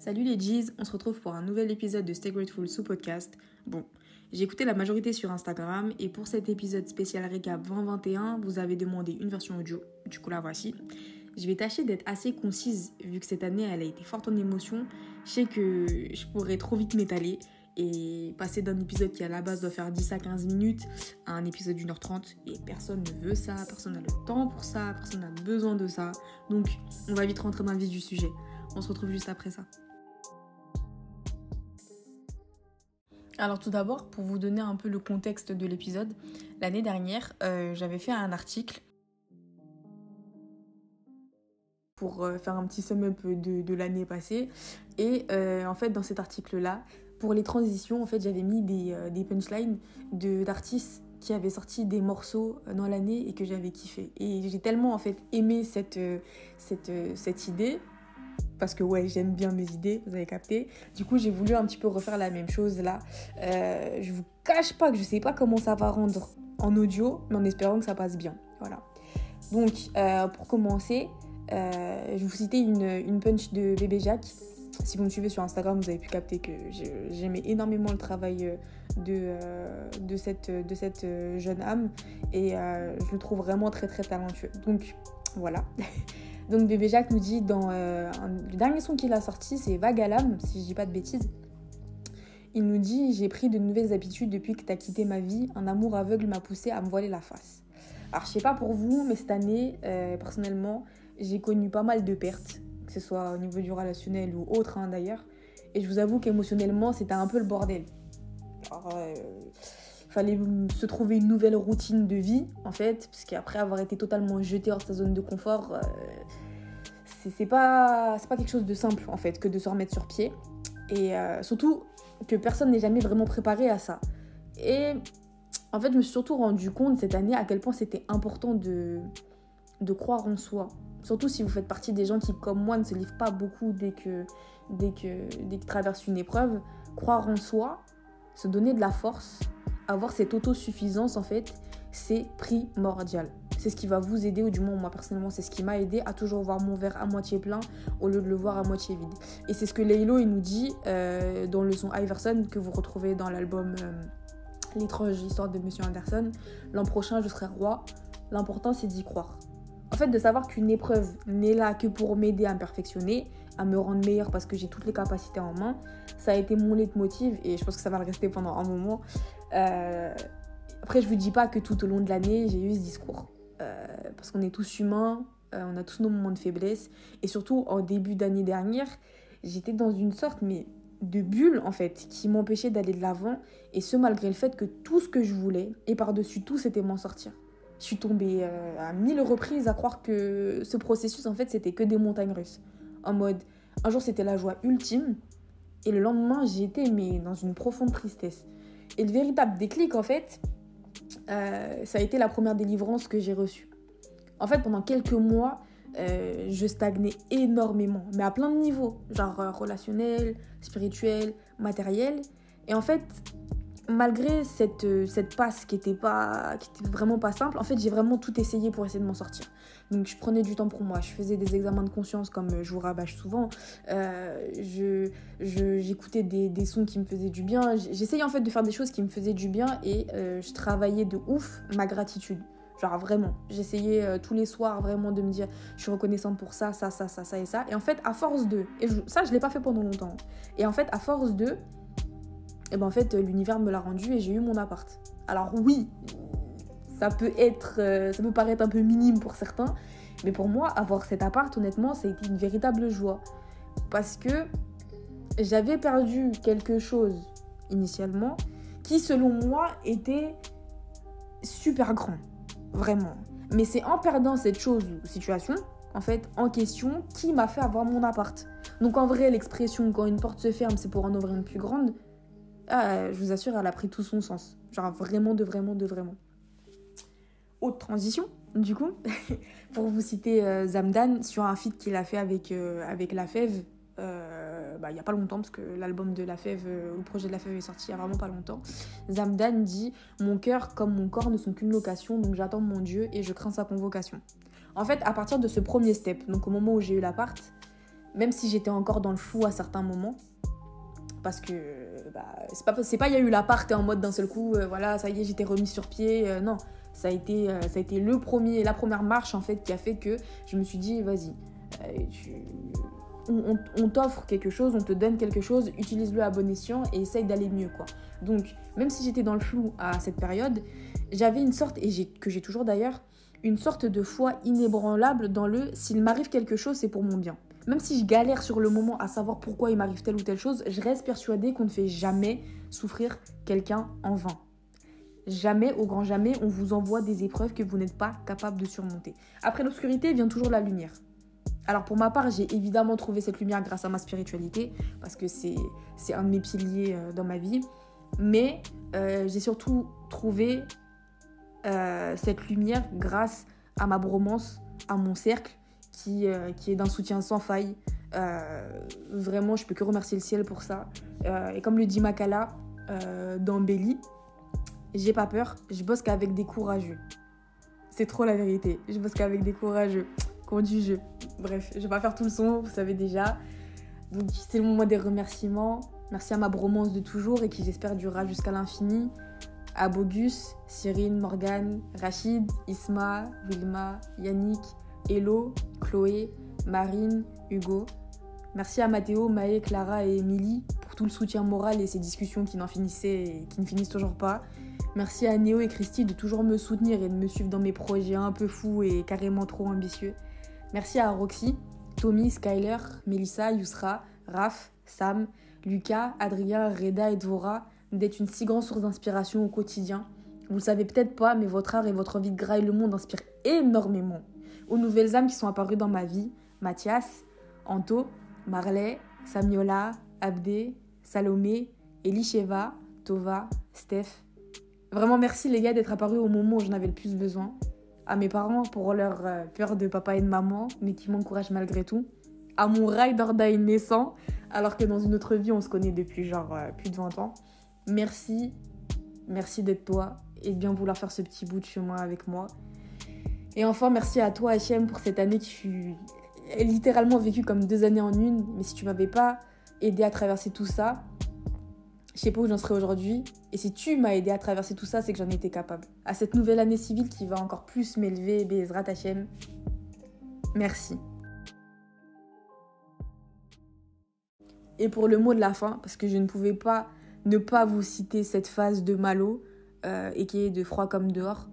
Salut les G's, on se retrouve pour un nouvel épisode de Stay Grateful sous podcast. Bon, j'ai écouté la majorité sur Instagram et pour cet épisode spécial récap 2021, vous avez demandé une version audio, du coup la voici. Je vais tâcher d'être assez concise vu que cette année elle a été forte en émotions. Je sais que je pourrais trop vite m'étaler et passer d'un épisode qui à la base doit faire 10 à 15 minutes à un épisode d'une heure 30 et personne ne veut ça, personne n'a le temps pour ça, personne n'a besoin de ça. Donc on va vite rentrer dans le vif du sujet. On se retrouve juste après ça. Alors tout d'abord, pour vous donner un peu le contexte de l'épisode, l'année dernière, euh, j'avais fait un article pour euh, faire un petit sum-up de, l'année passée. Et euh, en fait, dans cet article-là, pour les transitions, en fait, j'avais mis des, punchlines d'artistes qui avaient sorti des morceaux dans l'année et que j'avais kiffé. Et j'ai tellement en aimé cette idée parce que ouais, j'aime bien mes idées, vous avez capté. Du coup, j'ai voulu un petit peu refaire la même chose là. Euh, je vous cache pas que je sais pas comment ça va rendre en audio, mais en espérant que ça passe bien. Voilà. Donc, euh, pour commencer, euh, je vais vous citer une, punch de bébé Jacques. Si vous me suivez sur Instagram, vous avez pu capter que j'aimais énormément le travail de, de, cette, de cette jeune âme et je le trouve vraiment très très talentueux. Donc, voilà. Donc bébé Jacques nous dit dans euh, le dernier son qu'il a sorti, c'est l'âme, si je dis pas de bêtises. Il nous dit J'ai pris de nouvelles habitudes depuis que tu as quitté ma vie. Un amour aveugle m'a poussé à me voiler la face. Alors, je sais pas pour vous, mais cette année, euh, personnellement, j'ai connu pas mal de pertes, que ce soit au niveau du relationnel ou autre hein, d'ailleurs. Et je vous avoue qu'émotionnellement, c'était un peu le bordel. Euh, fallait se trouver une nouvelle routine de vie en fait parce qu'après avoir été totalement jeté hors de sa zone de confort euh, c'est pas pas quelque chose de simple en fait que de se remettre sur pied. Et euh, surtout que personne n'est jamais vraiment préparé à ça. Et en fait je me suis surtout rendu compte cette année à quel point c'était important de de croire en soi. Surtout si vous faites partie des gens qui comme moi ne se livrent pas beaucoup dès que dès que dès qu'ils traversent une épreuve croire en soi se donner de la force avoir cette autosuffisance, en fait, c'est primordial. C'est ce qui va vous aider, ou du moins moi personnellement, c'est ce qui m'a aidé à toujours voir mon verre à moitié plein au lieu de le voir à moitié vide. Et c'est ce que Laylo il nous dit euh, dans le son Iverson que vous retrouvez dans l'album euh, L'étrange histoire de Monsieur Anderson. L'an prochain, je serai roi. L'important, c'est d'y croire. En fait, de savoir qu'une épreuve n'est là que pour m'aider à me perfectionner, à me rendre meilleure parce que j'ai toutes les capacités en main, ça a été mon leitmotiv et je pense que ça va le rester pendant un moment. Euh, après, je vous dis pas que tout au long de l'année, j'ai eu ce discours. Euh, parce qu'on est tous humains, euh, on a tous nos moments de faiblesse. Et surtout, en début d'année dernière, j'étais dans une sorte mais, de bulle, en fait, qui m'empêchait d'aller de l'avant. Et ce, malgré le fait que tout ce que je voulais, et par-dessus tout, c'était m'en sortir. Je suis tombée à mille reprises à croire que ce processus, en fait, c'était que des montagnes russes. En mode, un jour, c'était la joie ultime. Et le lendemain, j'étais mais dans une profonde tristesse. Et le véritable déclic, en fait, euh, ça a été la première délivrance que j'ai reçue. En fait, pendant quelques mois, euh, je stagnais énormément, mais à plein de niveaux, genre euh, relationnel, spirituel, matériel. Et en fait, malgré cette, euh, cette passe qui était, pas, qui était vraiment pas simple, en fait, j'ai vraiment tout essayé pour essayer de m'en sortir. Donc, je prenais du temps pour moi. Je faisais des examens de conscience, comme je vous rabâche souvent. Euh, je, j'écoutais des, des, sons qui me faisaient du bien. J'essayais en fait de faire des choses qui me faisaient du bien et euh, je travaillais de ouf ma gratitude. Genre vraiment, j'essayais tous les soirs vraiment de me dire je suis reconnaissante pour ça, ça, ça, ça, ça et ça. Et en fait, à force de, et ça je l'ai pas fait pendant longtemps. Et en fait, à force de, et ben en fait l'univers me l'a rendu et j'ai eu mon appart. Alors oui, ça peut être, euh, ça peut paraître un peu minime pour certains, mais pour moi avoir cet appart honnêtement ça a été une véritable joie parce que j'avais perdu quelque chose initialement qui selon moi était super grand, vraiment. Mais c'est en perdant cette chose ou situation en fait en question qui m'a fait avoir mon appart. Donc en vrai l'expression quand une porte se ferme c'est pour en ouvrir une plus grande ah, je vous assure, elle a pris tout son sens. Genre vraiment, de vraiment, de vraiment. Autre transition, du coup, pour vous citer euh, Zamdan sur un feat qu'il a fait avec, euh, La Fève. Euh, bah, il n'y a pas longtemps, parce que l'album de La Fève, le projet de La Fève est sorti il n'y a vraiment pas longtemps. Zamdan dit Mon cœur comme mon corps ne sont qu'une location, donc j'attends mon Dieu et je crains sa convocation. En fait, à partir de ce premier step, donc au moment où j'ai eu l'appart, même si j'étais encore dans le flou à certains moments. Parce que bah, c'est pas, il y a eu la part, en mode d'un seul coup, euh, voilà, ça y est, j'étais remis sur pied. Euh, non, ça a été, ça a été le premier, la première marche en fait qui a fait que je me suis dit, vas-y, on, on t'offre quelque chose, on te donne quelque chose, utilise-le à bon escient et essaye d'aller mieux, quoi. Donc, même si j'étais dans le flou à cette période, j'avais une sorte, et que j'ai toujours d'ailleurs, une sorte de foi inébranlable dans le s'il m'arrive quelque chose, c'est pour mon bien. Même si je galère sur le moment à savoir pourquoi il m'arrive telle ou telle chose, je reste persuadée qu'on ne fait jamais souffrir quelqu'un en vain. Jamais, au grand jamais, on vous envoie des épreuves que vous n'êtes pas capable de surmonter. Après l'obscurité vient toujours la lumière. Alors pour ma part, j'ai évidemment trouvé cette lumière grâce à ma spiritualité, parce que c'est un de mes piliers euh, dans ma vie. Mais euh, j'ai surtout trouvé euh, cette lumière grâce à ma bromance, à mon cercle, qui, euh, qui est d'un soutien sans faille. vraiment, je peux que remercier le ciel pour ça. et comme le dit Makala dans Belly, j'ai pas peur, je bosse qu'avec des courageux. C'est trop la vérité. Je bosse qu'avec des courageux. du jeu. Bref, je vais pas faire tout le son, vous savez déjà. Donc c'est le moment des remerciements. Merci à ma bromance de toujours et qui j'espère durera jusqu'à l'infini. À Bogus, Cyrine, Morgane, Rachid, Isma, Wilma, Yannick, Hello, Chloé, Marine, Hugo. Merci à Mathéo, Maë, Clara et Émilie pour tout le soutien moral et ces discussions qui n'en finissaient et qui ne finissent toujours pas. Merci à Néo et Christy de toujours me soutenir et de me suivre dans mes projets un peu fous et carrément trop ambitieux. Merci à Roxy, Tommy, Skyler, Melissa, Yusra, Raph, Sam, Lucas, Adrien, Reda et Dvora d'être une si grande source d'inspiration au quotidien. Vous le savez peut-être pas, mais votre art et votre envie de grailler le monde inspirent énormément. Aux nouvelles âmes qui sont apparues dans ma vie, Mathias, Anto, Marley, Samiola, Abdé, Salomé, Elisheva, Tova, Steph. Vraiment merci les gars d'être apparus au moment où j'en avais le plus besoin. À mes parents pour leur euh, peur de papa et de maman, mais qui m'encouragent malgré tout. À mon rider naissant, alors que dans une autre vie, on se connaît depuis genre euh, plus de 20 ans. Merci, merci d'être toi et de bien vouloir faire ce petit bout de chemin avec moi. Et enfin, merci à toi, HM, pour cette année qui fut littéralement vécue comme deux années en une. Mais si tu m'avais pas aidé à traverser tout ça, je sais pas où j'en serais aujourd'hui. Et si tu m'as aidé à traverser tout ça, c'est que j'en étais capable. À cette nouvelle année civile qui va encore plus m'élever, Bezrat HM, merci. Et pour le mot de la fin, parce que je ne pouvais pas ne pas vous citer cette phase de Malo euh, et qui est de Froid comme dehors.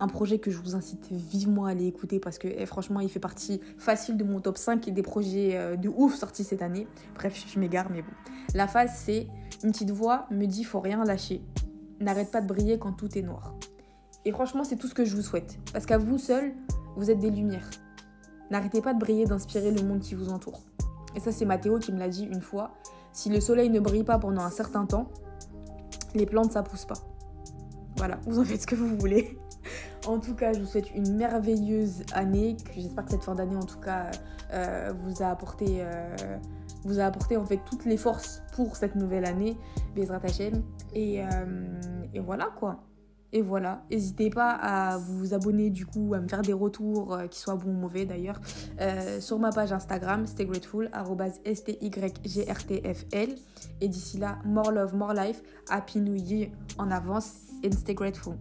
Un projet que je vous incite vivement à aller écouter parce que eh, franchement, il fait partie facile de mon top 5 et des projets euh, de ouf sortis cette année. Bref, je m'égare, mais bon. La phase, c'est une petite voix me dit faut rien lâcher. N'arrête pas de briller quand tout est noir. Et franchement, c'est tout ce que je vous souhaite. Parce qu'à vous seul, vous êtes des lumières. N'arrêtez pas de briller, d'inspirer le monde qui vous entoure. Et ça, c'est Mathéo qui me l'a dit une fois. Si le soleil ne brille pas pendant un certain temps, les plantes, ça pousse pas. Voilà, vous en faites ce que vous voulez. En tout cas, je vous souhaite une merveilleuse année. J'espère que cette fin d'année, en tout cas, euh, vous a apporté, euh, vous a apporté en fait toutes les forces pour cette nouvelle année. Bezrat Et, euh, et voilà quoi. Et voilà, n'hésitez pas à vous abonner du coup, à me faire des retours, euh, qui soient bons ou mauvais d'ailleurs, sur ma page Instagram, stay grateful, S-T-Y-G-R-T-F-L. Et d'ici là, more love, more life, happy new year en avance, and stay grateful.